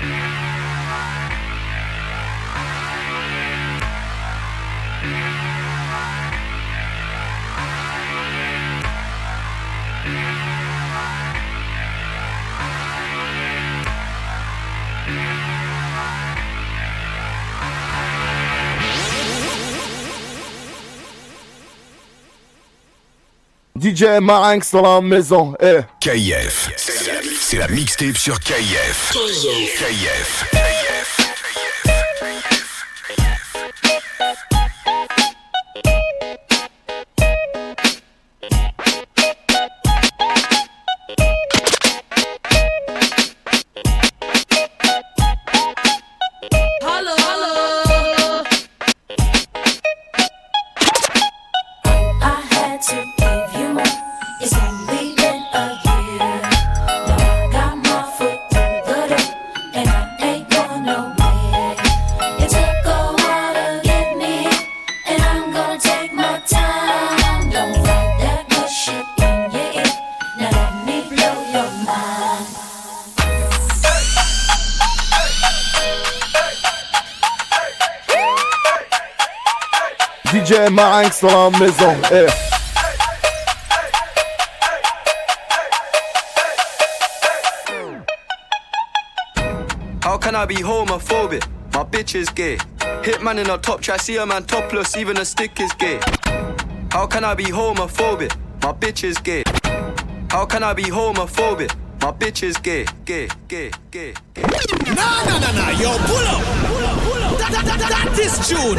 Yeah. DJ Marinx dans la maison. Eh. KF. C'est la mixtape sur KF. KF. Marinx maison. Eh. How can I be homophobic? My bitch is gay. Hitman in a top try, see a man topless, even a stick is gay. How can I be homophobic? My bitch is gay. How can I be homophobic? My bitch is gay, gay, gay, gay, gay. Nah, nah, nah, nah, yo, pull up, pull up, pull up. That, that, that, that, that is June.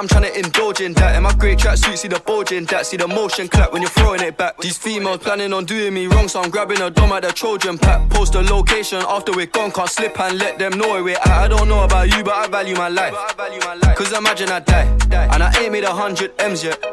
I'm trying to indulge in that. In my great tracksuit, see the bulging that. See the motion clap when you're throwing it back. These females planning on doing me wrong, so I'm grabbing a dome at the Trojan pack. Post a location after we're gone, can't slip and let them know where we're at. I don't know about you, but I value my life. Cause imagine I die, and I ain't made a hundred M's yet.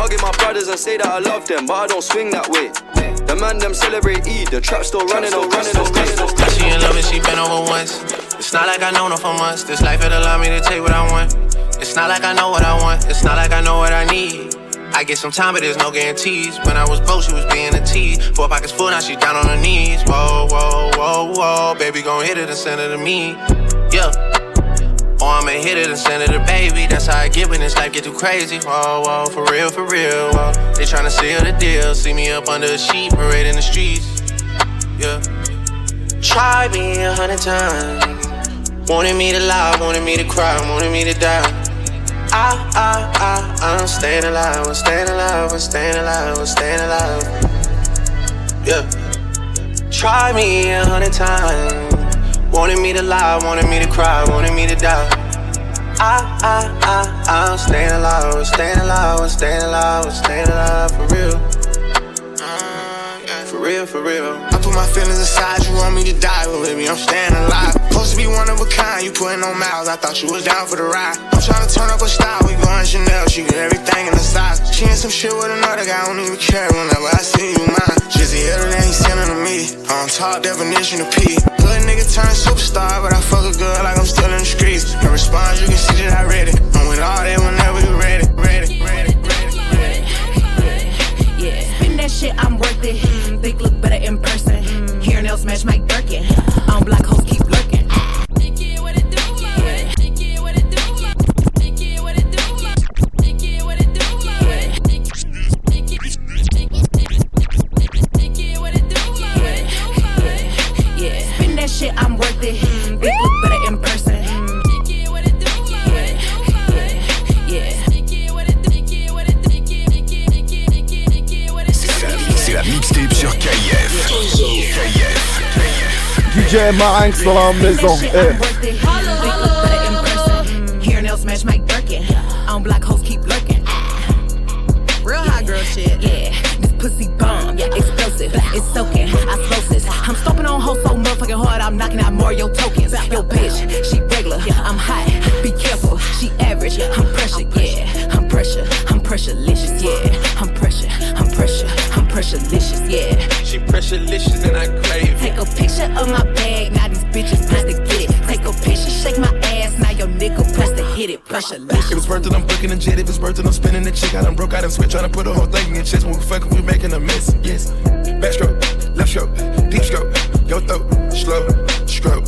Hugging my brothers and say that I love them, but I don't swing that way. The man them celebrate Eid, the trap still running on running on running. She in love and she been over once. It's not like I know her for months. This life it allow me to take what I want. It's not like I know what I want. It's not like I know what I need. I get some time, but there's no guarantees. When I was broke, she was being a tease. Four pockets full, now she down on her knees. Whoa, whoa, whoa, whoa. Baby gon' hit it and send it to me. Yeah. Or I'ma hit it and send it to baby. That's how I get when this life get too crazy. Whoa, whoa, for real, for real. Whoa. They tryna seal the deal. See me up under a sheet, parade in the streets. Yeah. Try me a hundred times. Wanted me to lie, wanted me to cry, wanted me to die. I, I, I, I'm staying alive, I'm staying alive, I'm staying alive, I'm staying alive. Yeah. Try me a hundred times. Wanted me to lie, wanted me to cry, wanted me to die. I, I, I, I'm staying alive, I'm staying alive, I'm staying alive, I'm staying alive for real. Mm, for real, for real. Put my feelings aside, you want me to die, but baby, I'm staying alive. Supposed to be one of a kind, you putting on miles, I thought you was down for the ride. I'm trying to turn up a style, we going Chanel, she get everything in the size. She in some shit with another guy, I don't even care whenever I see you mine. Jizzy other than he sending to me, on top definition of P. Hood nigga turned superstar, but I fuck a girl like I'm still in the streets. Her response, you can see that I read it. I'm with all that whenever you ready, ready, ready, ready, ready. Yeah, spin that shit, I'm worth it. Mm, look better in person. Hair nails match my Birkin. On black hoes keep C'est la mixtape sur KF. KF. DJ Marinx dans la maison. Hair nails match Mike Birkin. On black hoes keep lurking. Real hot girl shit. Yeah, this pussy bomb, yeah, explosive. It's soaking, osmosis. I'm stomping on hoes so motherfucking hard, I'm knocking out more your tokens. Yo, bitch, she regular, yeah. I'm hot. Be careful, she average. I'm pressure, pressurelicious, yeah. She pressurelicious and I crave it. Take a picture of my bag, now these bitches press to get it. Take a picture, shake my ass, now your nigga press to hit it. Pressurelicious. If it's worth it, I'm booking a jet. If it's worth it, I'm spinning the chick. I done broke out and switch, trying to put the whole thing in your chest. When we fucking, we making a mess. Yes. Backstroke, left stroke, deep stroke, your throat, slow, stroke.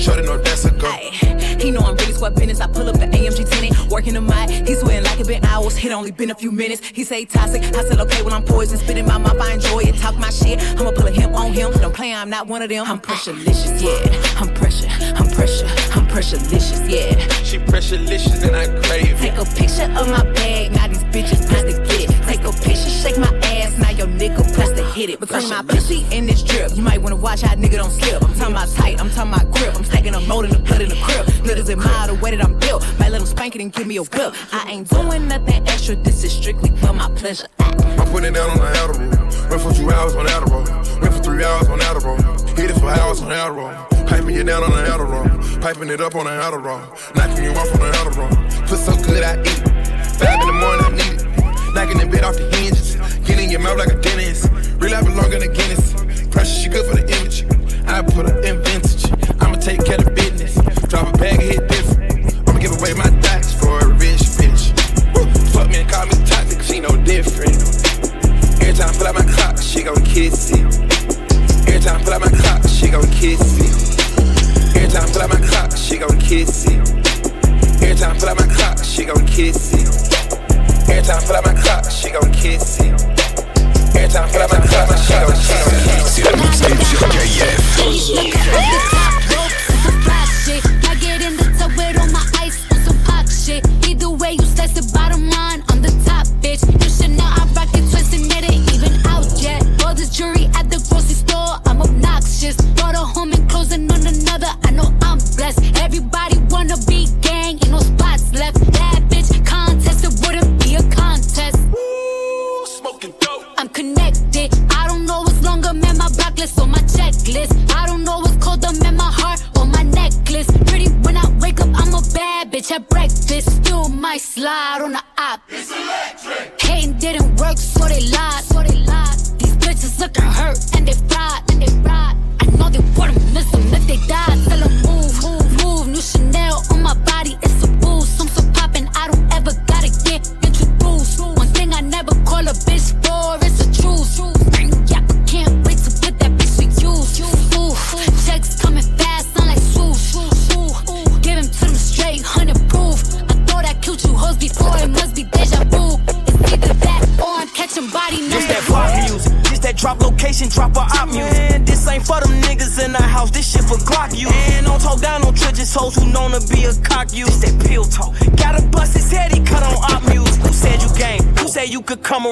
Shorty know that's a go. Ay, he know I'm really sweat business. I pull up the AMG tenant, working the mic. He sweating like it been hours. It only been a few minutes. He say toxic. I said okay when I'm poison, spitting my mouth. I enjoy it. Talk my shit. I'ma pull a him on him. Don't play. I'm not one of them. I'm pressurelicious, yeah. I'm pressure. I'm pressure. I'm pressurelicious, yeah. She pressurelicious and I crave. Take a picture of my bag. Now these bitches press to get it. Take a picture, shake my ass. Now your nigga press hit it. Between my pussy and this drip, you might wanna watch how nigga don't slip. I'm talking about tight. I'm talking about grip. I'm stacking up mold in the blood in the crib. Niggas admire the way that I'm built. Might let them spank it and give me a whip. I ain't doing nothing extra. This is strictly for my pleasure. I'm putting it down on the Adderall. Went for two hours on Adderall. Went for three hours on Adderall. Hit it for hours on Adderall. Piping it down on the Adderall. Piping it up on the Adderall. Knocking you off on the Adderall. Put so good I eat. Five in the morning I need it. Knocking the bed off the hinges. Getting your mouth like a dentist. Real life longer than Guinness. Pressure, she good for the image. I put her in vintage. I'ma take care of business. Drop a bag, hit different. I'ma give away my thoughts for a rich bitch. Woo. Fuck me and call me toxic, she no different. Every time I pull out my clock, she gon' kiss it. Every time I pull out my clock, she gon' kiss it. Every time I pull out my clock, she gon' kiss it. Every time I pull out my clock, she gon' kiss it. Every time I pull out my clock, she gon' kiss it. Every time I pull out my clock, she gon' kiss it. C'est la mixtape sur KF. I get in the tub with all my ice on some pop shit. Either way, you slice the bottom line on the top, bitch. You should know I rock it twisted, it even out yet. All this jewelry at the grocery store, I'm obnoxious. Brought a home and closing on another, I know I'm blessed. Everybody wanna be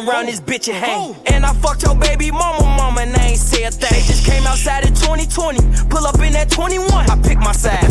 come around this bitch and hang? And I fucked your baby mama, mama, and I ain't say a thing. Just came outside in 2020. Pull up in that 21. I pick my size.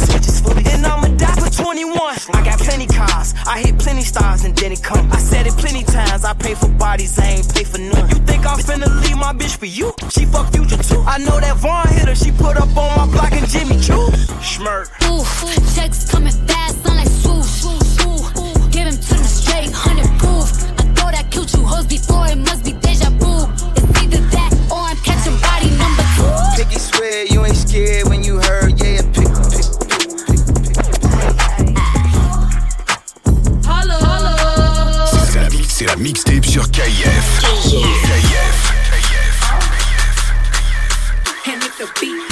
La, mi- c'est la mixtape sur KF. KF.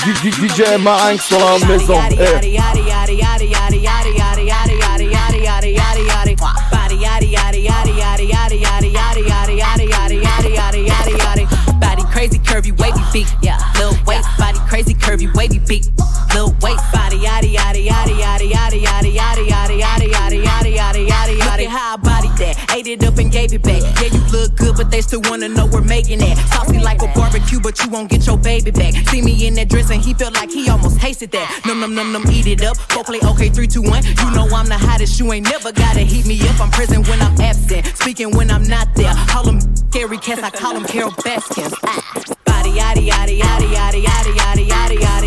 D- D- DJ Marinx dans la maison. Eh. Body crazy, curvy, wavy beat. Yeah, little waist, body crazy, curvy, wavy beat. Little waist, body yaddy yaddy yaddy yaddy yaddy yaddy yaddy yaddy yaddy yaddy yaddy yaddy yaddy yaddy. Look at how I body that, ate it up and gave it back. Yeah, you look good, but they still wanna know we're making it. Saucy like a barbecue but you won't get your baby back. See me in that dress and he felt like he almost tasted that. Num num num num, eat it up. Go play okay, three, two, one. You know I'm the hottest, you ain't never gotta heat me up. I'm present when I'm absent, speaking when I'm not there. Call them scary cats, I call them Carole Baskins. Ah. Body yaddy yaddy yaddy yaddy yaddy yaddy yaddy yaddy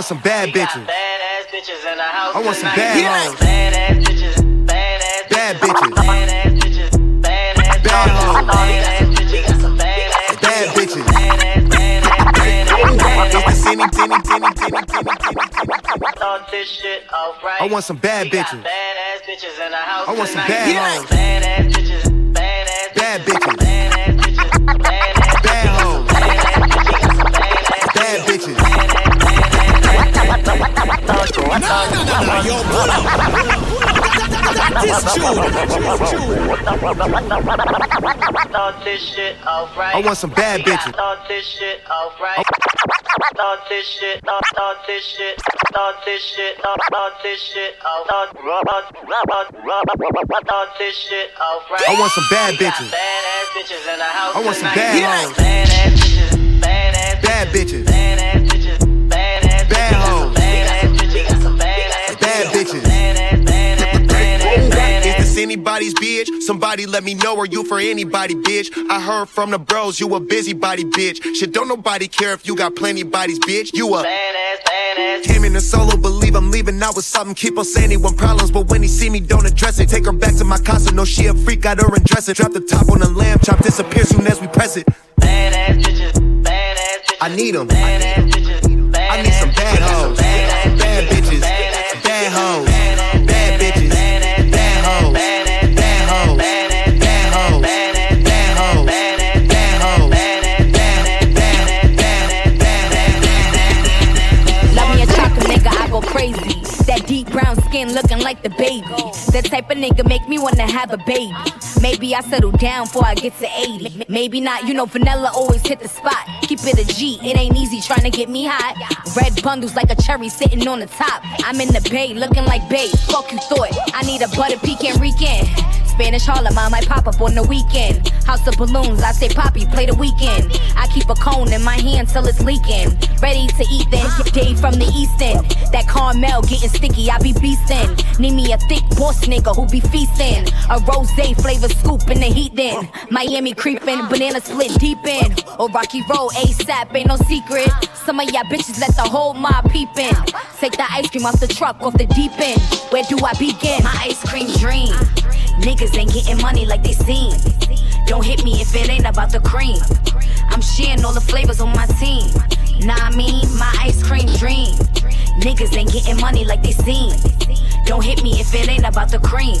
want some bad bitches. I want some bad hoes. Bad bitches. Bad bitches. Bad bitches. Bad hoes. Bad bitches. I want some bad bitches. I want some bad hoes. Bad bitches. No, no, no, no, yo, pull up. That is Thought this shit. I want some bad bitches. Thought this shit alright. Thought this shit. Thought thought this shit. Thought this shit. Thought thought this shit. Thought thought thought thought this shit alright. I want some bad bitches. Bitches in the house I want some bad hoes. Bitches. Bad bitches. Anybody's bitch? Somebody let me know, are you for anybody, bitch? I heard from the bros, you a busybody, bitch. Shit, don't nobody care if you got plenty bodies, bitch. You a Badass badass. Came in a solo, believe I'm leaving out with something. Keep on saying he want problems, but when he see me, don't address it. Take her back to my casa, no, she a freak, got her undress it. Drop the top on the lamb chop, disappear soon as we press it. Badass bitches. Badass bitches. I need 'em. Badass bitches. Like the baby. That type of nigga make me wanna have a baby. Maybe I settle down before I get to 80. Maybe not, you know, vanilla always hit the spot. Keep it a G, it ain't easy trying to get me hot. Red bundles like a cherry sitting on the top. I'm in the bay looking like babe. Fuck you thought. I need a butter pecan weekend. Spanish Harlem, I might pop up on the weekend. House of balloons, I say Poppy, play the Weeknd. I keep a cone in my hand till it's leaking. Ready to eat then. Dave from the east end. That caramel getting sticky, I be beastin'. Need me a thick boss nigga who be feastin'. A rose flavor scoop in the heat then. Miami creepin', banana split deep in. Or Rocky Road, ASAP, ain't no secret. Some of y'all bitches let the whole mob peep in. Take the ice cream off the truck, off the deep end. Where do I begin? My ice cream getting money like they seem. Don't hit me if it ain't about the cream. I'm sharing all the flavors on my team. Nah, I mean, my ice cream dream. Niggas ain't getting money like they seem. Don't hit me if it ain't about the cream.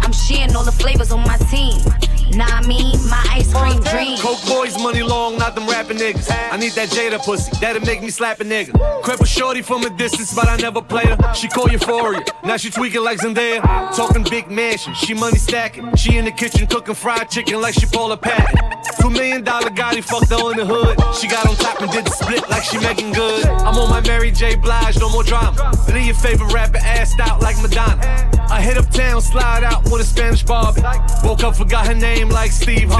I'm sharing all the flavors on my team. Nah, I mean, my ice cream dream. Coke boys, money long, not them rapping niggas. I need that Jada pussy, that'll make me slap a nigga. A shorty from a distance, but I never played her. She call Euphoria, now she tweaking like Zendaya. Talking big mansion, she money stacking. She in the kitchen cooking fried chicken like she Paula Patton. Two million dollar Gotti fucked her in the hood. She got on top and did the split like she making good. I'm on my Mary J. Blige, no more drama. Leave your favorite rapper assed out like Madonna. I hit uptown, slide out with a Spanish Barbie. Woke up, forgot her name game like Steve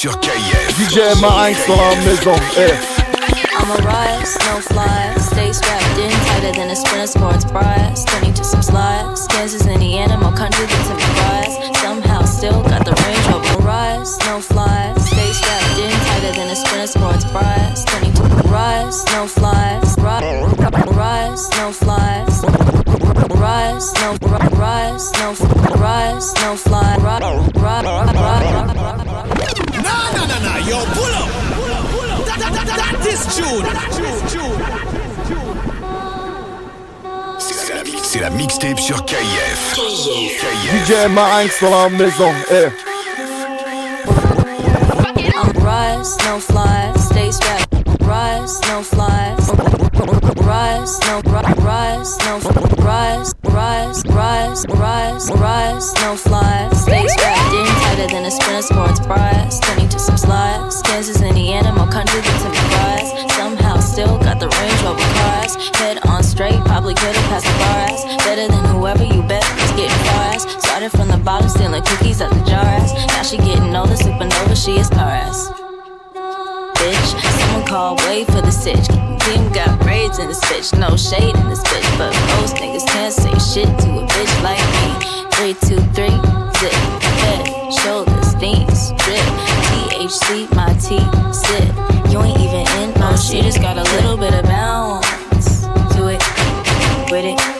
sur KF. DJ Marinx dans la maison. Hey. I'm a rise, no fly. Stay strapped in tighter than a sprinter sports bras. Turning to some slides. Kansas, Indiana, more country than some fries. Somehow still got the Range Rover. Rise, no fly. C'est la mixtape sur KF. DJ Marinx dans la maison. Eh. I'm rise, no fly, stay strapped. Rise, no fly. Rise, no rise, no rise, rise, rise, rise, rise, no fly. Stay strapped in tighter than a sprinter sports bras. Turning to some slides. Kansas, Indiana, more country than some fries. Somehow still got the Range Rover cars. Head on straight, probably could've passed the bars. Better than whoever you bet was getting fars. Started from the bottom, stealing cookies out the jars. Now she getting older, supernova, she is Paris bitch. Wait for the stitch. Team got braids in this bitch, no shade in this bitch. But most niggas can't say shit to a bitch like me. Three, two, three, zip. Head, shoulders, knees, drip. THC, my T, sip. You ain't even in my oh, shit, just got a little bit of bounce to it. With it,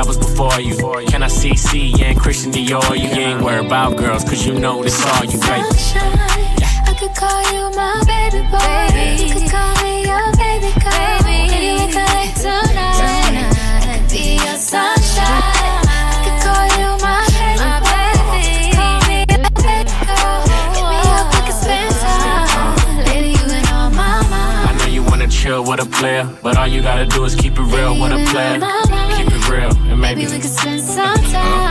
was before you. Can I see C and Christian Dior? You ain't worried about girls, cause you know this all you, baby. Sunshine, I could call you my baby boy. You could call me your baby girl. Maybe we could like tonight. I could be your sunshine. I could call you my baby boy. Me your. Hit me up, we could spend time. You been on my mind. I know you wanna chill with a player, but all you gotta do is keep it real with a player. Real, and maybe Maybe we could spend some time.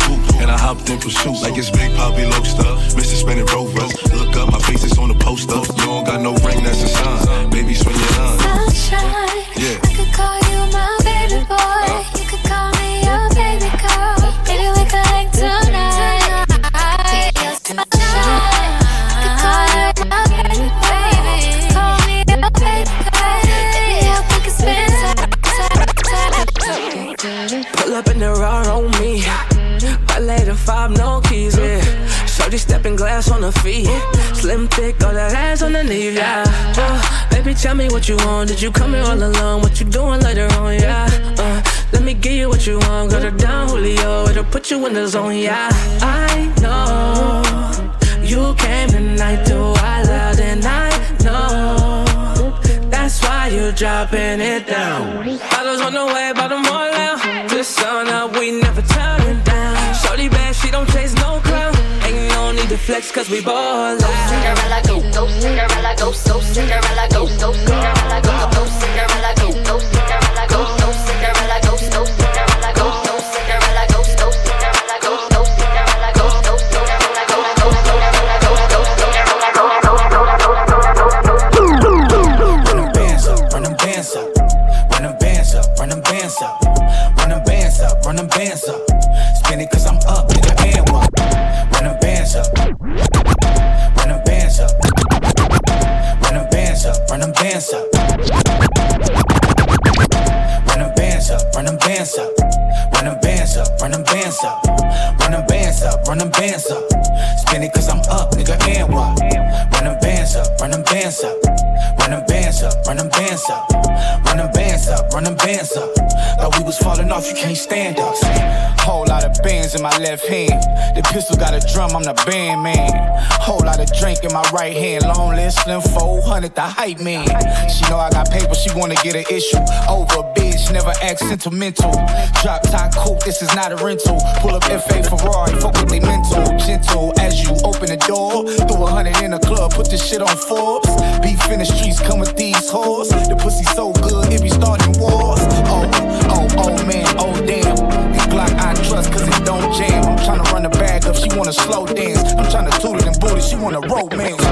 And I hopped in pursuit. Like it's Big Poppy Lobster. Mr. Spinning Rovers. Look up, my face is on the poster. You don't got no ring, that's a sign. Baby, swing your line. Sunshine, Yeah. I could call you my baby boy. You could call me your baby girl. Maybe we could like tonight. Be sunshine. I could call you my baby boy. Call me your baby girl. Hit me up, we could spend time. Pull up in the raw on me. Valet the five, no keys, yeah. Shorty stepping glass on the feet. Slim thick, all that ass underneath, yeah. Uh, baby, tell me what you want. Did you come here all alone? What you doing later on, yeah? Uh, let me give you what you want. Got her down, Julio. It'll put you in the zone, yeah. I know you came tonight to wild out, and I know that's why you dropping it down. Bottles on the way, bottom all out. Just sun up, we never turn it down. Shorty bad, she don't chase no clown. Ain't no need to flex, cause we ball out. Cinderella go, go, Cinderella go, so Cinderella go, so Cinderella go, go, Cinderella go, up, bands up. Thought we was falling off, you can't stand us. Whole lot of bands in my left hand. The pistol got a drum, I'm the band man. Whole lot of drink in my right hand. Long list, slim 400, the hype man. She know I got paper, she wanna get an issue. Over a bitch, never act sentimental. Drop top coupe, this is not a rental. Pull up FA Ferrari, fuck with they mental. Gentle as you open the door. Throw a hundred in the club, put this shit on Forbes. Beef in she wanna romance.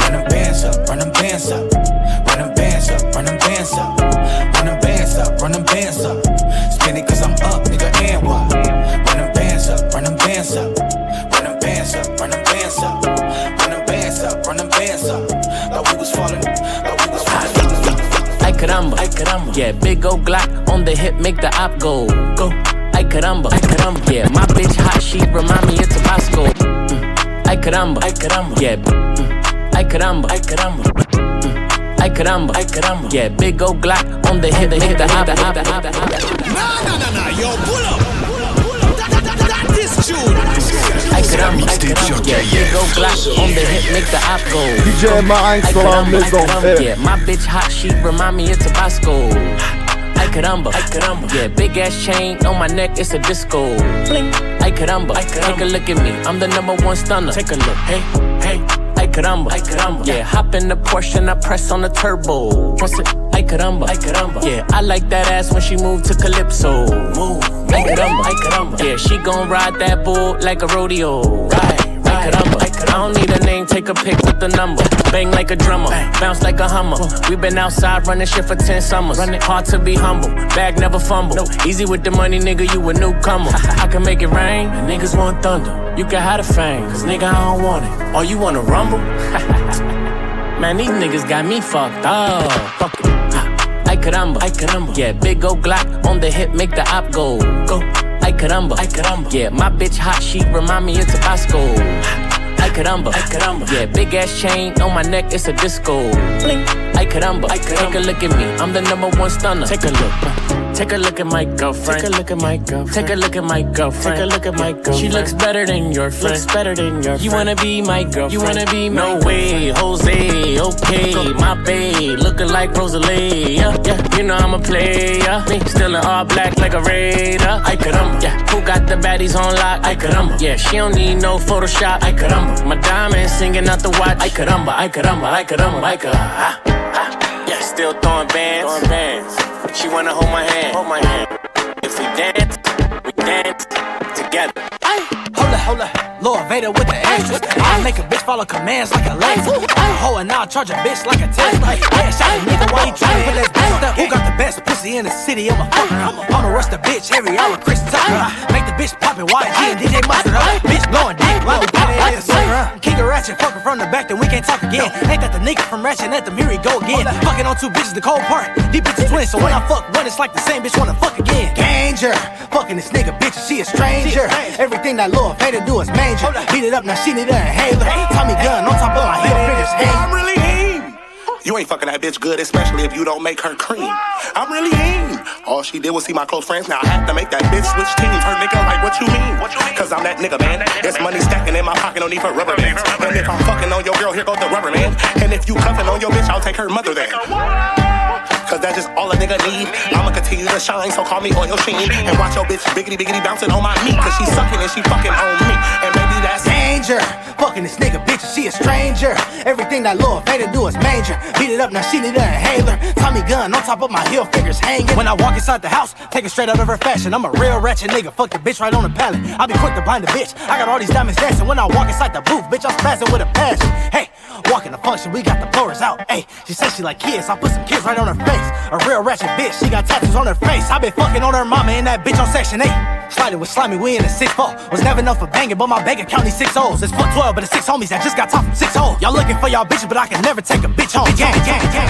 Run them bands up, run them bands up. Run them bands up, run them bands up. Run them bands up, run them bands up. Spin it cause I'm up, nigga, and what? Run them bands up, run them bands up. Run them bands up, run them bands up. Run them bands up, run them bands up. Thought we was falling, thought we was falling. Ay caramba, ay caramba. Yeah, big old Glock on the hip, make the op go. Go. Ay caramba, ay caramba. Yeah, my bitch hot, she remind me of Tabasco. Ay caramba, ay caramba. Yeah. Mm. Ay caramba, ay caramba. Mm. Ay caramba, ay caramba. Yeah, big old Glock on the hip, make the op, op, op, op, op. Nah, nah, nah, nah, yo, pull up. That, that, that, that is tune. Ay caramba, ay caramba. Yeah, big old Glock on the hip, make the op go. DJ Marinx Ay dans la caramba, ay maison. Eh. Yeah, my bitch hot, she remind me of Tabasco. Ay caramba, ay caramba. Yeah, big ass chain on my neck, it's a disco. Bling. Ay caramba, ay caramba. Take a look at me, I'm the number one stunner. Take a look, hey, hey. Ay caramba, ay caramba. Yeah, hop in the Porsche and I press on the turbo. Press it, ay caramba, ay caramba. Yeah, I like that ass when she move to calypso. Move, ay caramba, ay caramba. Yeah, she gon' ride that bull like a rodeo. Ride. Caramba, ay caramba. I don't need a name, take a pic with the number. Bang like a drummer, bounce like a hummer. We been outside running shit for 10 summers. Hard to be humble, bag never fumble. Easy with the money, nigga, you a newcomer. I can make it rain, and niggas want thunder. You can have the fame, cause nigga, I don't want it. Or you wanna rumble? Man, these niggas got me fucked up. Fuck it. Ay caramba, ay caramba. Yeah, big old Glock on the hip, make the op go. Go. Ay caramba, ay caramba. Yeah, my bitch hot, she remind me of Tabasco. Ay caramba, ay caramba. Yeah, big ass chain on my neck, it's a disco. Bling. Ay caramba, ay caramba. Take a look at me, I'm the number one stunner. Take a look. Take a look at my girlfriend. Take a look at my girlfriend. Take a look at my girlfriend. Take a look at my girlfriend. She looks better than your friend. Looks better than your friend. You wanna be my girlfriend. You wanna be my No way, Jose, okay. My babe, looking like Rosalie. Yeah, yeah. You know I'm a player. Me still in all black like a raider. I could um, yeah. Who got the baddies on lock? I could um, yeah. She don't need no Photoshop. I could um, my diamonds singing out the watch. I could um, I could um, I could um, I could. Ah, ah. Yeah, still throwing bands. Throwing bands. She wanna hold my hand. Hold my hand. If we dance, we dance together. Up. Lord Vader with the extras. I make a bitch follow commands like a laser. Ho and I'll charge a bitch like a Tesla. Yeah, shot a nigga while he tryna put that best up. Who got the best pussy in the city? I'm a fucker. I'ma rush the bitch every hour, Chris Tucker. Make the bitch pop poppin' YG and DJ Mustard up. Bitch blowing dick put it in a sucker. Kick a ratchet, fucker from the back, then we can't talk again. Ain't that the nigga from Ratchet Anthem? Here he go again. Fucking on two bitches, the cold part. These bitches twins, so when I fuck one, it's like the same bitch wanna fuck again. Danger. Fucking this nigga, bitch, she a stranger. Everything that Lord Vader do is major. Beat it up, now she need an inhaler. Tommy gun on top of my heel fingers. Hey, I'm really him. You ain't fucking that bitch good, especially if you don't make her cream. I'm really him. All she did was see my close friends. Now I have to make that bitch switch teams. Her nigga, like, what you mean? Cause I'm that nigga, man. There's money stacking in my pocket, no need for rubber bands. And if I'm fucking on your girl, here goes the rubber man. And if you cuffing on your bitch, I'll take her mother there. Cause that's just all a nigga need. I'ma continue to shine, so call me Oil Sheen. And watch your bitch biggity biggity bouncing on my meat. Cause she sucking and she fucking on me. And maybe that's danger. Fucking this nigga, bitch, she a stranger. Everything that Lord Vader do is major. Beat it up, now she need an inhaler. Tommy gun on top of my heel fingers hanging. When I walk inside the house, take it straight out of her fashion. I'm a real ratchet nigga. Fuck the bitch right on the pallet. I be quick to blind the bitch. I got all these diamonds dancing. When I walk inside the booth, bitch, I'm spazzing with a passion. Hey, walking the function, we got the blowers out. Hey, she says she like kids. I put some kids right on her face. A real ratchet bitch, she got tattoos on her face. I been fucking on her mama and that bitch on section 8. Sliding with slimy, we in the 6 4. Was never enough for banging, but my bank account needs 6 O's. It's fuck 12, but it's 6 homies that just got top from 6 holes. Y'all looking for y'all bitches, but I can never take a bitch home. Gang, gang, gang.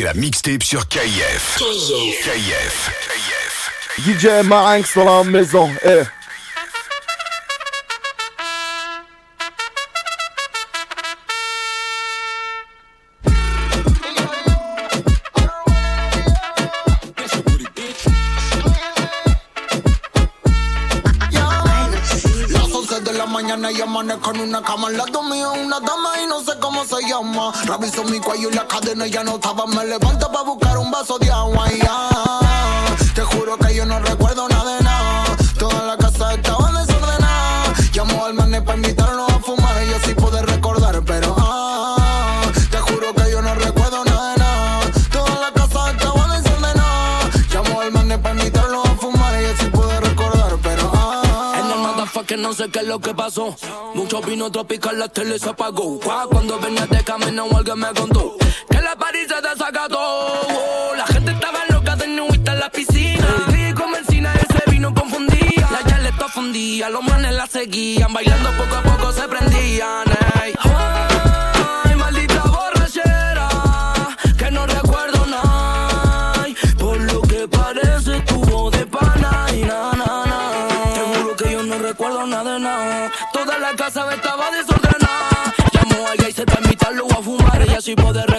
C'est la mixtape sur KIF. KIF. DJ Marinx dans la maison. Eh. Llama. Reviso mi cuello y la cadena ya no estaba. Me levanto para buscar un vaso de agua y ya. No sé qué es lo que pasó. Mucho vino tropical, la tele se apagó. Cuando venía de camino, alguien me contó que la parís se desacató. La gente estaba loca de nuita en la piscina. El como encina, ese vino confundía. La le fundía, los manes la seguían. Bailando poco a poco se prendían. y poder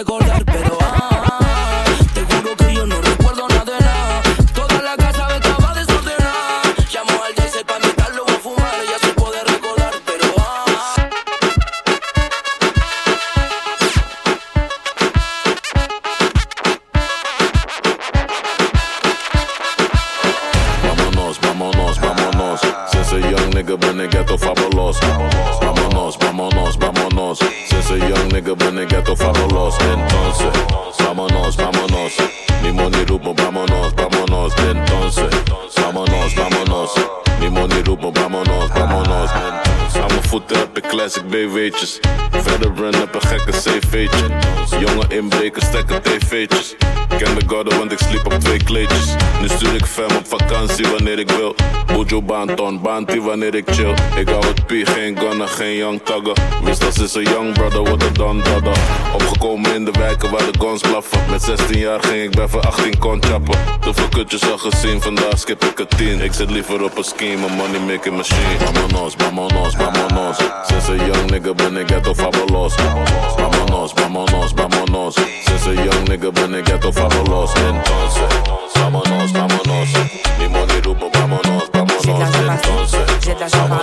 Verder run heb een gekke CV'tje. Jonge inbrekers stekken tv'tjes. Ken de garden, want ik sliep op twee kleedjes. Nu stuur ik fam op vakantie wanneer ik wil. Bojo Banton, Banti wanneer ik chill. Ik hou het pie, geen gunner, geen young tagger. Wist dat is een young brother, what a don brother. Opgekomen in de wijken waar de guns blaffen. Met 16 jaar ging ik bij voor 18 kon chappen. Te veel kutjes al gezien, vandaag skip ik het 10. Ik zit liever op een scheme, een money making machine. Vamonos, vamonos, vamonos. Sinds een young nigga ben ik ghetto fabuloos. Vamonos, vamonos, vamonos. Sinds een young nigga ben ik ghetto fabuloos. Entonces, vamonos, vamonos. Mi money roepen, vamonos, vamonos. habitación.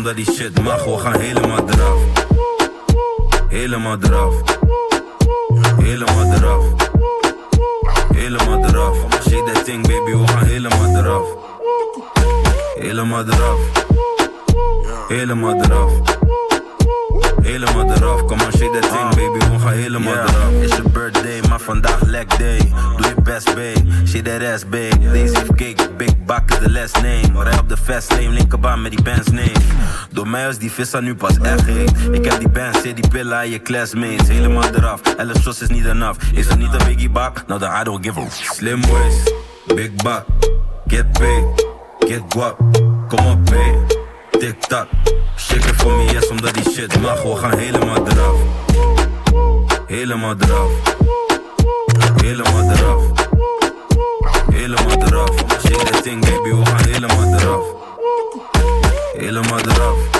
Omdat die shit mag, we gaan helemaal eraf. Helemaal eraf. Helemaal eraf. Helemaal eraf. Shake that thing baby, we gaan helemaal eraf. Helemaal eraf. Helemaal eraf. helemaal eraf. Kom als je dat ding, ah. baby, we gaan helemaal eraf. It's your birthday, maar vandaag leg day. Doe je best, babe. Shit that ass, babe. Deze heeft cake, big buck is the last name. Rij op de fast lane, linkerbaan met die bands, name. Door mij is die vissa nu pas echt heet. Ik heb die bands, zit die pillen aan je classmates. Helemaal eraf, alles shots is niet enough. Is er niet een biggie bak? Nou dan I don't give a Slim boys, big buck. get paid, get guap. Kom op, babe. tik-tak. Shaker voor me yes, omdat die shit mag. We gaan helemaal eraf. Helemaal eraf. Helemaal eraf. Helemaal eraf. Shake that thing, baby, we gaan helemaal eraf. Helemaal eraf.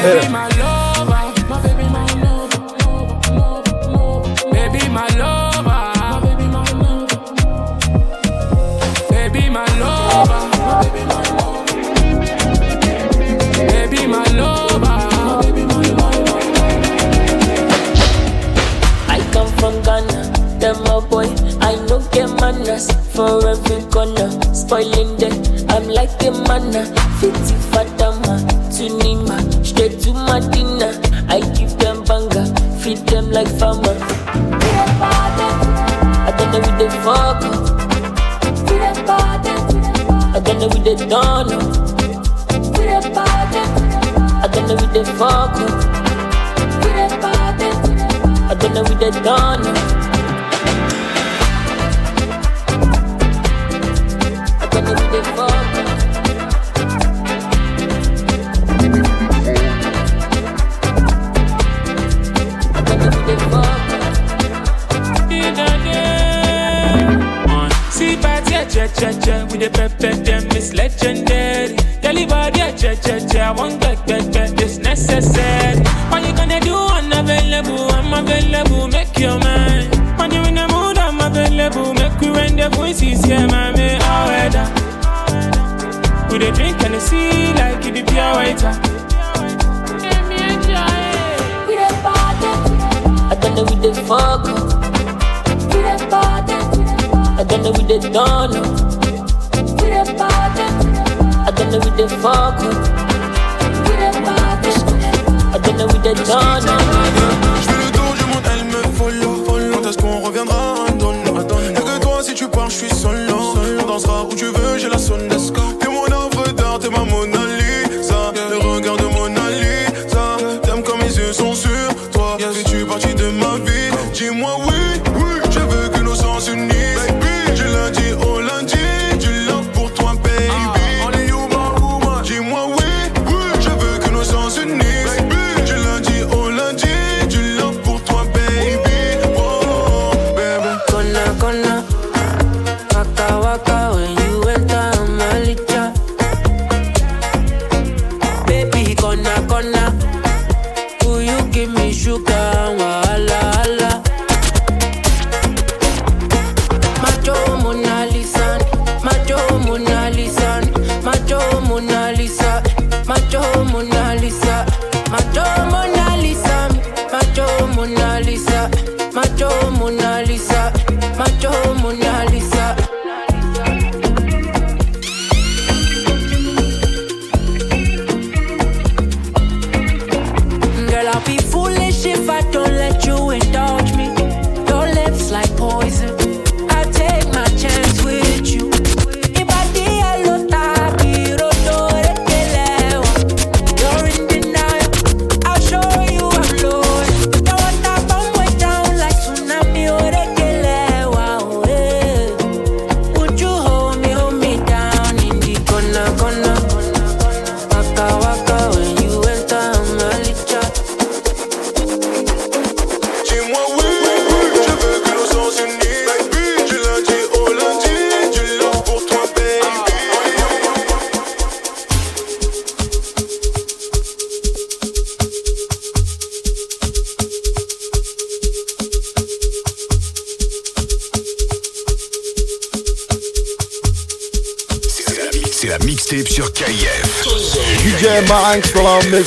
Hey. fuck up. The. I don't know we they done the. I don't know we they fuck up. The. I don't know they done cha cha, we the pepper them is legendary. Tell everybody a cha cha won't get better, it's necessary. What you gonna do? I'm available, I'm available, make your mind. When you in the mood, I'm available, make we rendezvous, it's easier, man. Me all weather. We the drink and the sea like it be pure water. We the party, I don't know we the fuck. We the party, I don't know we the done know with the fuck up. I don't done with the done cona, cona.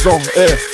on air. Eh.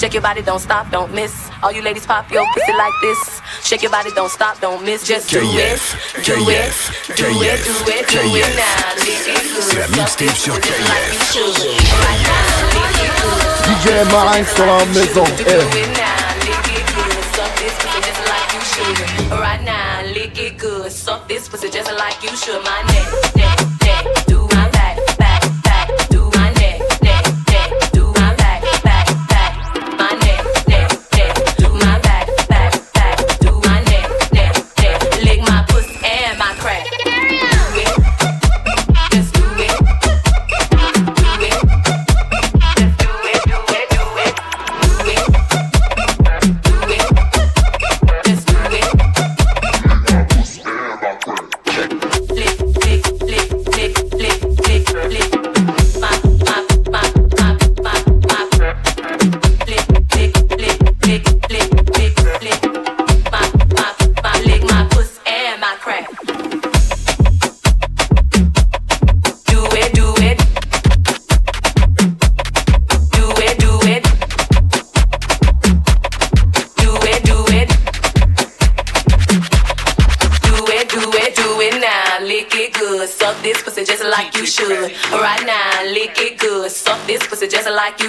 Shake your body, don't stop, don't miss. All you ladies pop your pussy like this. Shake your body, don't stop, don't miss. Just do it, do it, do it, do it, do it now. C'est la mixtape sur KF. DJ Mindstorm is on eh. air. Right now, lick it good, suck this pussy just like you should. My neck.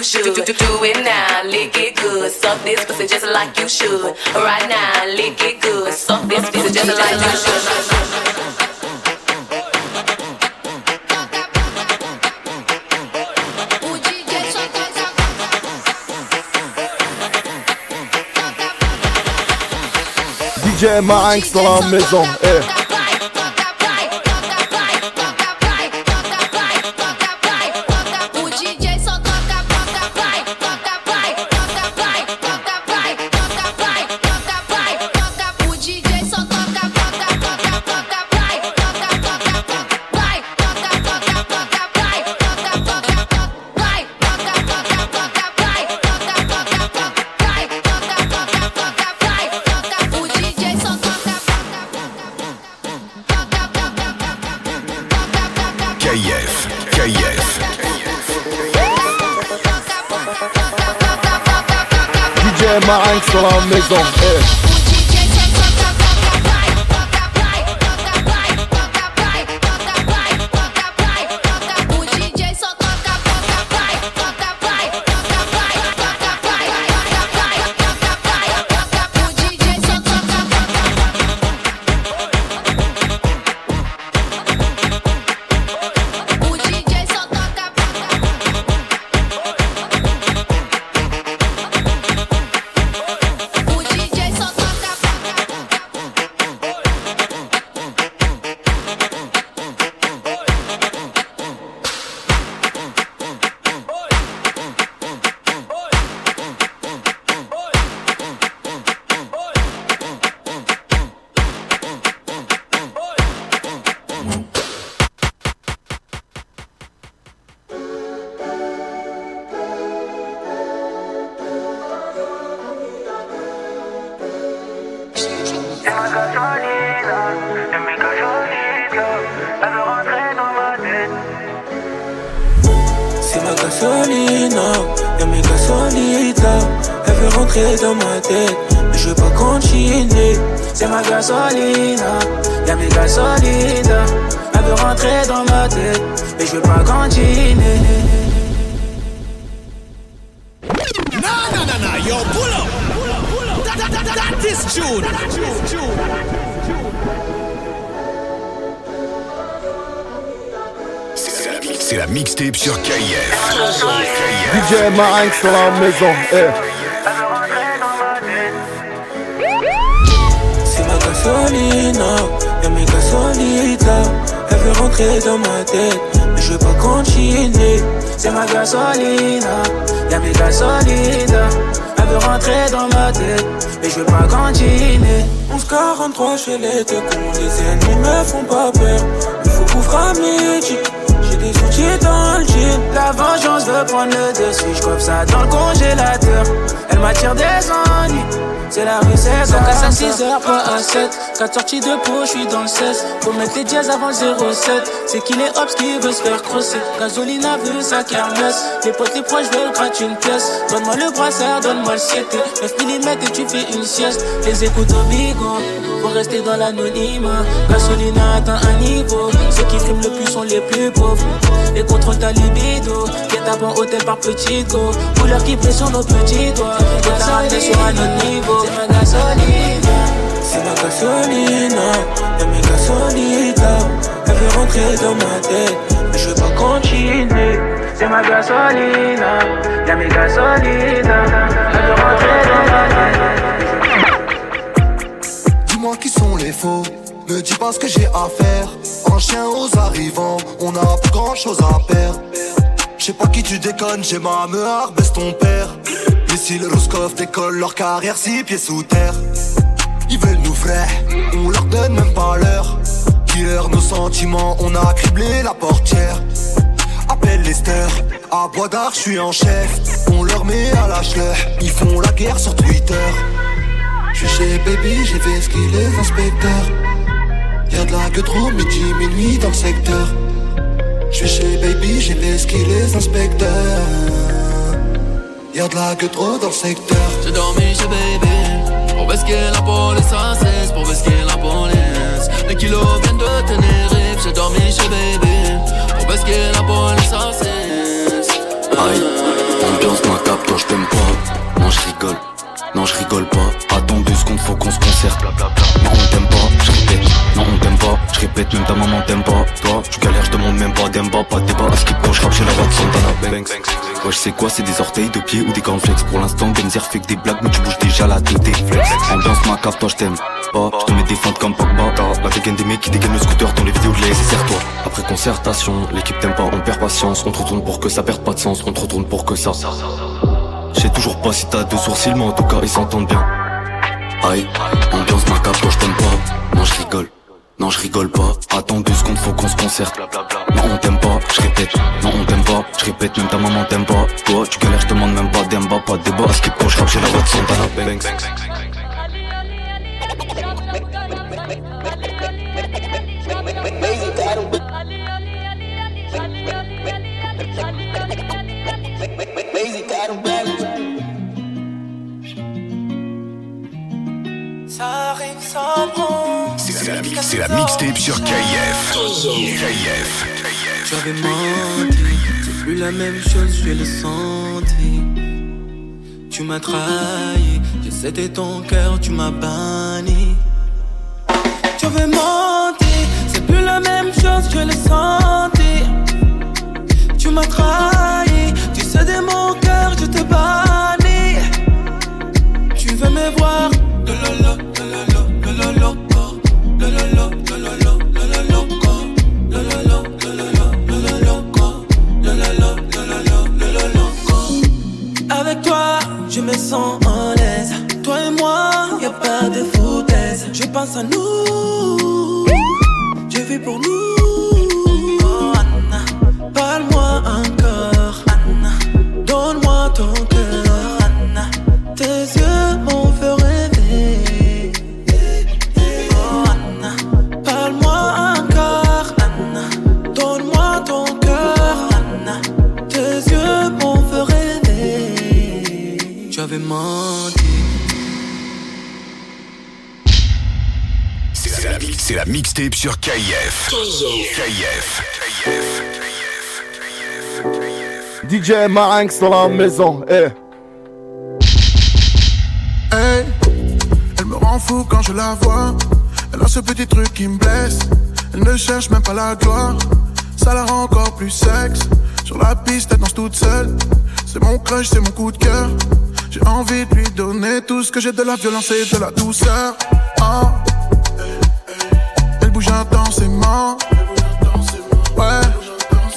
should. Do, do, do it now, lick it good. Suck this pussy just like you should. Right now, lick it good. Suck this pussy just like you should. DJ Mike's dans la maison. eh? la maison. Hey. ancré dans ma tête. Mais je veux pas continuer. C'est ma gasolina, y'a mes gasolines. Elle veut rentrer dans ma tête. Mais je veux pas continuer. Yo, c'est la mixtape sur KIF. DJ sur la maison. prise dans ma tête. Mais je veux pas continuer. C'est ma gasoline, y'a mes gasolines. Elle veut rentrer dans ma tête. Mais je veux pas continuer. 1143 chez les deux cons. Les ennemis me font pas peur. Il faut couvrir à midi. J'ai des outils dans le jean. La vengeance veut prendre le dessus. Je ça dans le congélateur. Elle m'attire des ennuis. C'est la rue, c'est ça. à 6h, pas à 7. 4 sorties de peau, je suis dans le 16. Faut mettre les dièses avant le 07. C'est qu'il est hops qui veut se faire crosser. Gasolina veut sa kermesse. Les potes, les proches veulent gratter une pièce. Donne-moi le brassard, donne-moi le 7. 9 mm et tu fais une sieste. Les écoutes au bigot. Faut rester dans l'anonymat. Gasolina atteint un niveau. Ceux qui fument le plus sont les plus pauvres. Et contrôle ta libido. À bon hôtel par petit go. Couleur qui sur nos petits doigts. Sur un autre niveau c'est ma gasolina. C'est ma gasolina, y'a mes gasolina. Elle veut rentrer dans ma tête, mais je veux pas continuer. C'est ma gasolina, y'a mes gasolina. Elle veut rentrer dans ma tête. Dis-moi qui sont les faux. Me dis pas ce que j'ai à faire. En chien aux arrivants, on a plus grand chose à perdre. Je sais pas qui tu déconnes, j'ai ma meilleure, baisse ton père. Missiles Roscoff décollent leur carrière six pieds sous terre. Ils veulent nous vrais, on leur donne même pas l'heure. Killer nos sentiments, on a criblé la portière. Appelle Lester, à bois d'art, je suis en chef. On leur met à la ils font la guerre sur Twitter. Je chez Baby, j'ai fait ce qu'il les inspecteurs. Y'a de la que trop, midi, minuit dans le secteur. Je chez Baby, j'ai fait ce qu'il les inspecteurs. Y'a de la que trop dans le secteur. J'ai dormi chez baby. Pour basquer la police à 16, pour basquer la police. Les kilos viennent de Tenerife. J'ai dormi chez baby. Pour basquer la police à 16. Aïe, ambiance ma toi je t'aime pas. Non, je rigole. Non, je rigole pas. Attends deux secondes, faut qu'on se concerte. Non, on t'aime pas, je répète. Non, on t'aime pas, je répète, même ta maman t'aime pas. Toi, tu galères, je demande même pas d'emba, pas de débat. À skip quand je rappe chez la voix Santana Banks. Ouais, je sais quoi, c'est des orteils de pied ou des cornflakes. Pour l'instant, Benzer fait que des blagues, mais tu bouges déjà la tête. Ambiance ma toi je t'aime pas. Je te mets des feintes comme Pogba. La dégaine des mecs qui dégainent le scooter dans les vidéos de les serre-toi. Après concertation, l'équipe t'aime pas, on perd patience. On te retourne pour que ça perde pas de sens. On te retourne pour que ça. Je sais toujours pas si t'as deux sourcils, mais en tout cas, ils s'entendent bien. Aïe, ambiance ma toi je t'aime pas. Non, je rigole. Non, je rigole pas. Attends deux secondes, faut qu'on se concerte. Non, on t'aime pas, je répète. Non, on t'aime pas, je répète, même ta maman t'aime pas. Toi, J'avais menti, c'est plus la même chose, je le senti. Tu m'as trahi, j'ai ton cœur, tu m'as banni. DJ Marinx dans la maison, eh. Hey, elle me rend fou quand je la vois. Elle a ce petit truc qui me blesse. Elle ne cherche même pas la gloire. Ça la rend encore plus sexe. Sur la piste, elle danse toute seule. C'est mon crush, c'est mon coup de cœur. J'ai envie de lui donner tout ce que j'ai de la violence et de la douceur. Oh. Elle bouge intensément. Ouais,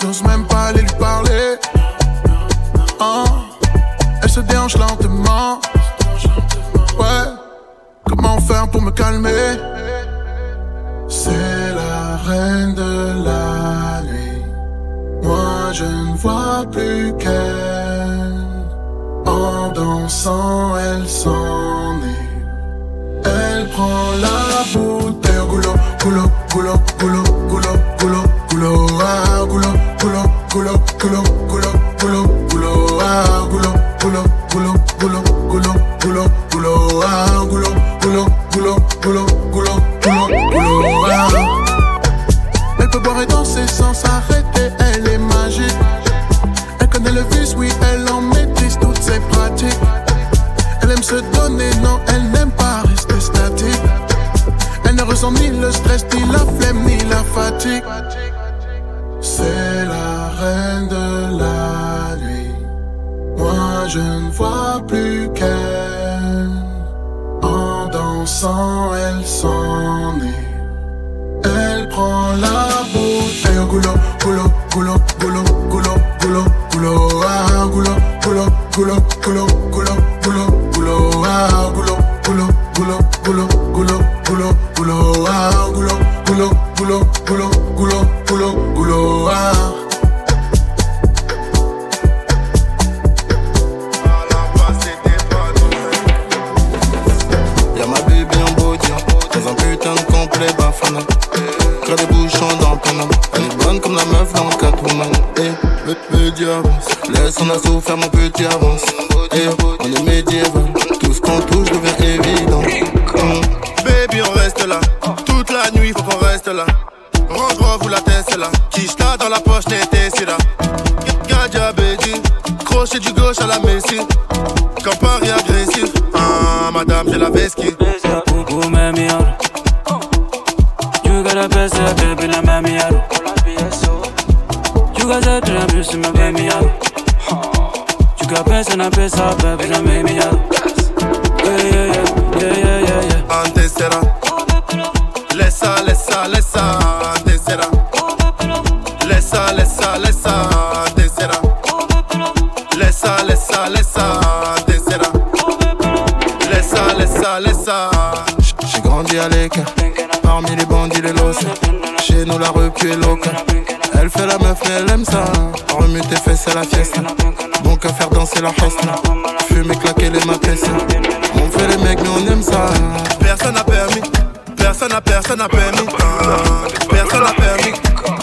j'ose même pas aller lui parler. Oh, elle se déhanche lentement. Ouais, comment faire pour me calmer? C'est la reine de la nuit. Moi je ne vois plus qu'elle. En dansant, elle s'enivre. Elle prend la bouteille au goulot, goulot, goulot, goulot, goulot, goulot, goulot, ah, goulot, goulot, goulot, goulot. magic. Laisse en assaut faire mon petit avance. Eh, on est médiéval. Tout ce qu'on touche devient évident. Mm. Baby, on reste là. Toute la nuit, faut qu'on reste là. Range ou la Tesla. Kishta dans la poche, c'est là. Baby. Crochet du gauche à la Messi. Paris agressif. Ah, madame, j'ai la vesquille. Best and a best, baby, mami yaro. Yeah, yeah, yeah, yeah, yeah, yeah, yeah. Antes será. Lesa, lesa, lesa. Antes será. Antes será. Lesa, lesa, lesa. Antes será. J'ai grandi à l'écart, parmi les bandits, les losses. Chez nous, la repu est locale. Elle fait la meuf, mais elle aime ça. Remue tes fesses, c'est la fiesta. Bon qu'à faire danser la festa. Fumer, claquer les maquettes. On fait les mecs, mais on aime ça. Personne n'a permis. Personne n'a personne n'a permis. Ah, Personne n'a permis.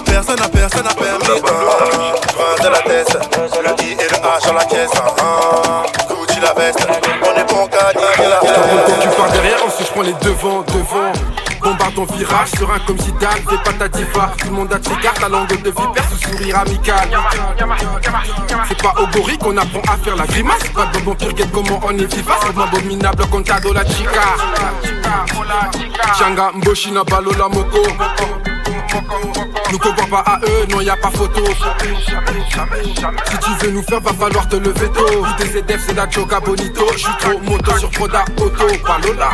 Personne n'a personne n'a permis. Ah, Prends de la tête. Le I et le H sur la caisse. Ah, Gucci la veste. On est bon qu'à niquer la Je tu pars derrière, ensuite je prends les devants, devant? Ton virage, serein comme Zidane, fais pas ta diva. Tout le monde a ses cartes, la langue de vipère sous sourire amical. C'est pas au gorille qu'on apprend à faire la grimace. Pas de bon pire comment on est vivace. Comme abominable contado la chica. Changa Mboshina Balola Moko. Nous compare pas à eux, non y a pas photo. Si tu veux nous faire, va falloir te lever tôt. Des ZF, c'est la Choca Bonito. J'suis trop moto sur Proda Auto. Palola, Palola,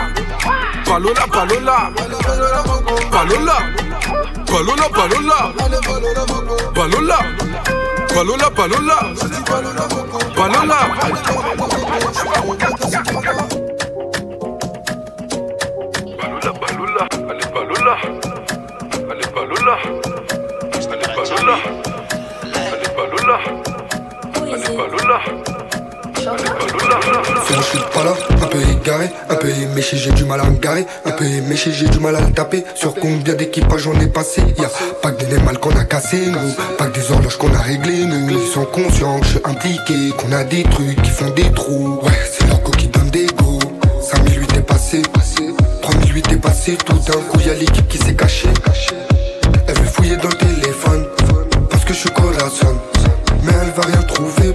Palola, Palola, Palola, Palola, Palola, Palola, Palola, Palola. Palola, pas là, un peu égaré, un peu éméché, j'ai du mal à me garer, un peu éméché, j'ai du mal à le taper. Sur combien d'équipages on est passé? Y'a pas que des mal qu'on a cassé, nous, pas que des horloges qu'on a réglées, nous. Ils sont conscients que je suis impliqué, qu'on a des trucs qui font des trous. Ouais, c'est leur qui donne des go. 5008 est passé, 3008 est passé, tout d'un coup y'a l'équipe qui s'est cachée. Elle veut fouiller dans le téléphone, parce que je suis corazon. Mais elle va rien trouver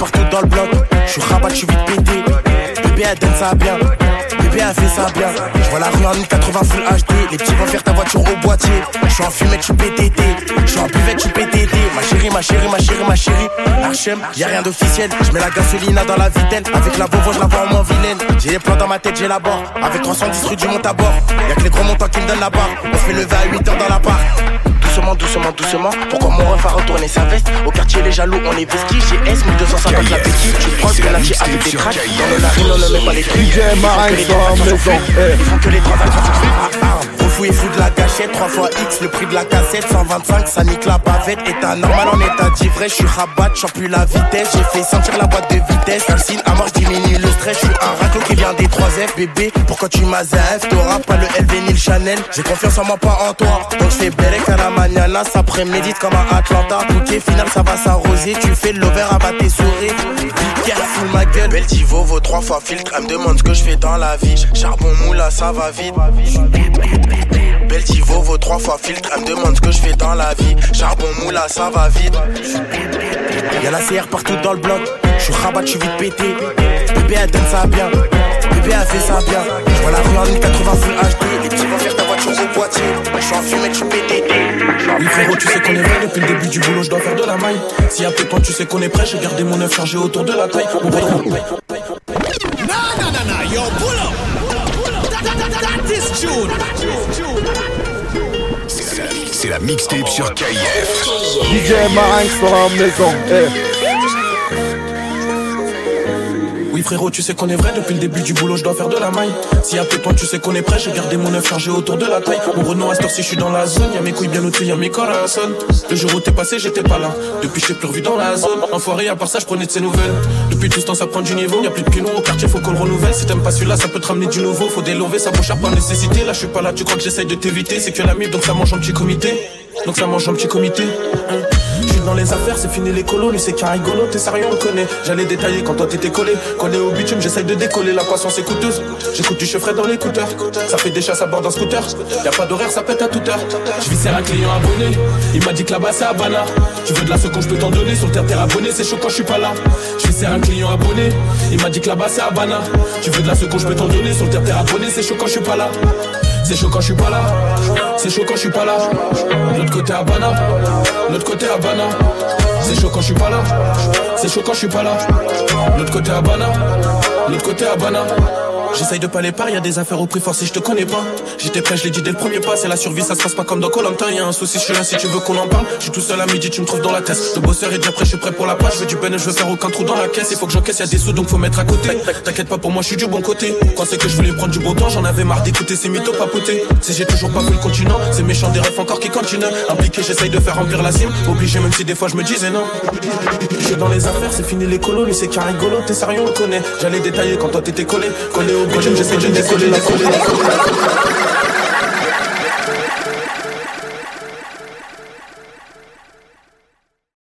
partout dans le bloc. J'suis rabat, j'suis vite pété. Bébé, elle donne ça bien. Bébé, elle fait ça bien. J'vois la rue en 1080 full HD. Les petits vont faire ta voiture au boîtier. J'suis en fumette, j'suis PTT. J'suis en buvette, j'suis PTT. Ma chérie, ma chérie, ma chérie, ma chérie. Archem, y'a rien d'officiel. J'mets la gasolina dans la vitelle. Avec la Volvo, j'la vois en moins vilaine. J'ai les plans dans ma tête, j'ai la barre. Avec 310 rue du monte à bord. Y'a que les gros montants qui me donnent la barre. On fait lever à 8 heures dans la part. Doucement, doucement, doucement. Pourquoi mon ref a retourné sa veste Au quartier, les jaloux, on est vestis. J'ai S 1250 la béquille. Tu prends le penalty avec des cracks. Dans le narine, on ne met pas les trucs. DJ Marin. Ils font que les transactions à. Au fou et fou de la gâchette, 3 fois X, le prix de la cassette, 125, ça nique la bavette. État normal en état d'ivresse, je suis rabat, j'en plus la vitesse. J'ai fait sentir la boîte de vitesse. Calcine à mort, diminue le stress. Je suis un raclo qui vient des 3F, bébé. Pourquoi tu m'as F? T'auras pas le LV ni le Chanel. J'ai confiance en moi, pas en toi. Donc je fais Berek à la mañana, ça prémédite comme à Atlanta. Ok, final, ça va s'arroser. Tu fais de l'over, abat tes souris. Careful, ma gueule. Belle Tivo vaut 3 fois filtre. Elle me demande ce que je fais dans la vie. Charbon moula, ça va vite. Belle Tivo vaut 3 fois filtre. Elle me demande ce que je fais dans la vie. Charbon moula, ça va vite. Y'a la CR partout dans le bloc. J'suis rabat, j'suis vite pété. Bébé, elle donne ça bien. Bébé, elle fait ça bien. J'vois la rue en 1080 full HD. Les petits vont faire ta voiture au boîtier. J'suis en fumette, j'suis pété. Oui frérot tu sais qu'on est vrai depuis le début du boulot je dois faire de la maille Si après toi tu sais qu'on est prêt j'ai gardé mon œuf chargé autour de la taille Mon vrai Nah, nah, nah, nah, yo, pull. That, that, is June la mixtape sur KIF. DJ Marinx dans la maison. Eh. Frérot tu sais qu'on est vrai. Depuis le début du boulot je dois faire de la maille. Si après toi tu sais qu'on est prêt. J'ai gardé mon œuf chargé autour de la taille. Mon Renault à heure-ci je suis dans la zone. Y'a mes couilles bien au-dessus y'a mes corazones Le jour où t'es passé j'étais pas là. Depuis je t'ai plus revu dans la zone. Enfoiré à part ça je prenais de ses nouvelles. Depuis tout ce temps ça prend du niveau. Y'a plus de pilon au quartier faut qu'on le renouvelle. Si t'aimes pas celui-là ça peut te ramener du nouveau. Faut délover ça bouche à pas nécessité. Là je suis pas là tu crois que j'essaye de t'éviter? C'est que la mif donc ça mange en petit comité. Donc ça mange en petit comité dans les affaires, c'est fini les colos, lui c'est qu'un rigolo, t'es sérieux, on connaît. J'allais détailler quand toi t'étais collé. Collé au bitume, j'essaye de décoller, la patience est coûteuse. J'écoute du chevrette dans l'écouteur. Ça fait des chasses à bord d'un scooter. Y'a pas d'horaire, ça pète à toute heure. Je vis un client abonné. Il m'a dit que là-bas c'est à Bana. Tu veux de la seconde, je peux t'en donner. Sur terre, t'es abonné, c'est chaud quand je suis pas là. Je un client abonné. Il m'a dit que là-bas c'est à. Tu veux de la seconde, je peux t'en donner. Sur terre, t'es abonné, c'est chaud quand je suis pas là. C'est chaud quand je suis pas là. C'est chaud quand je suis pas là. L'autre côté Habana. L'autre côté Habana. C'est chaud quand je suis pas là. C'est chaud quand je suis pas là. L'autre côté Habana. L'autre côté Habana. J'essaye de pas les parts, y'a des affaires au prix fort si je te connais pas. J'étais prêt, je l'ai dit dès le premier pas, c'est la survie, ça se passe pas comme dans Colanta. Y'a un souci, je suis là si tu veux qu'on en parle. Je suis tout seul à midi, tu me trouves dans la tête. Le bosseur est déjà prêt, je suis prêt pour la page. Je veux du ben, je veux faire aucun trou dans la caisse. Il faut que j'encaisse, y'a des sous donc faut mettre à côté. T'inquiète pas pour moi, je suis du bon côté. Quand c'est que je voulais prendre du beau temps, j'en avais marre d'écouter ces mythos papoter. Si j'ai toujours pas vu le continent, c'est méchant des refs encore qui continuent. Impliqué, j'essaye de faire remplir la cime. Obligé, même si des fois je me disais non. Je suis dans les affaires, c'est fini les colos, lui c'est qu'un rigolo, t'es sérieux, on le connaît. J'allais détailler quand toi t'étais collé. Collé au bitume, j'ai ce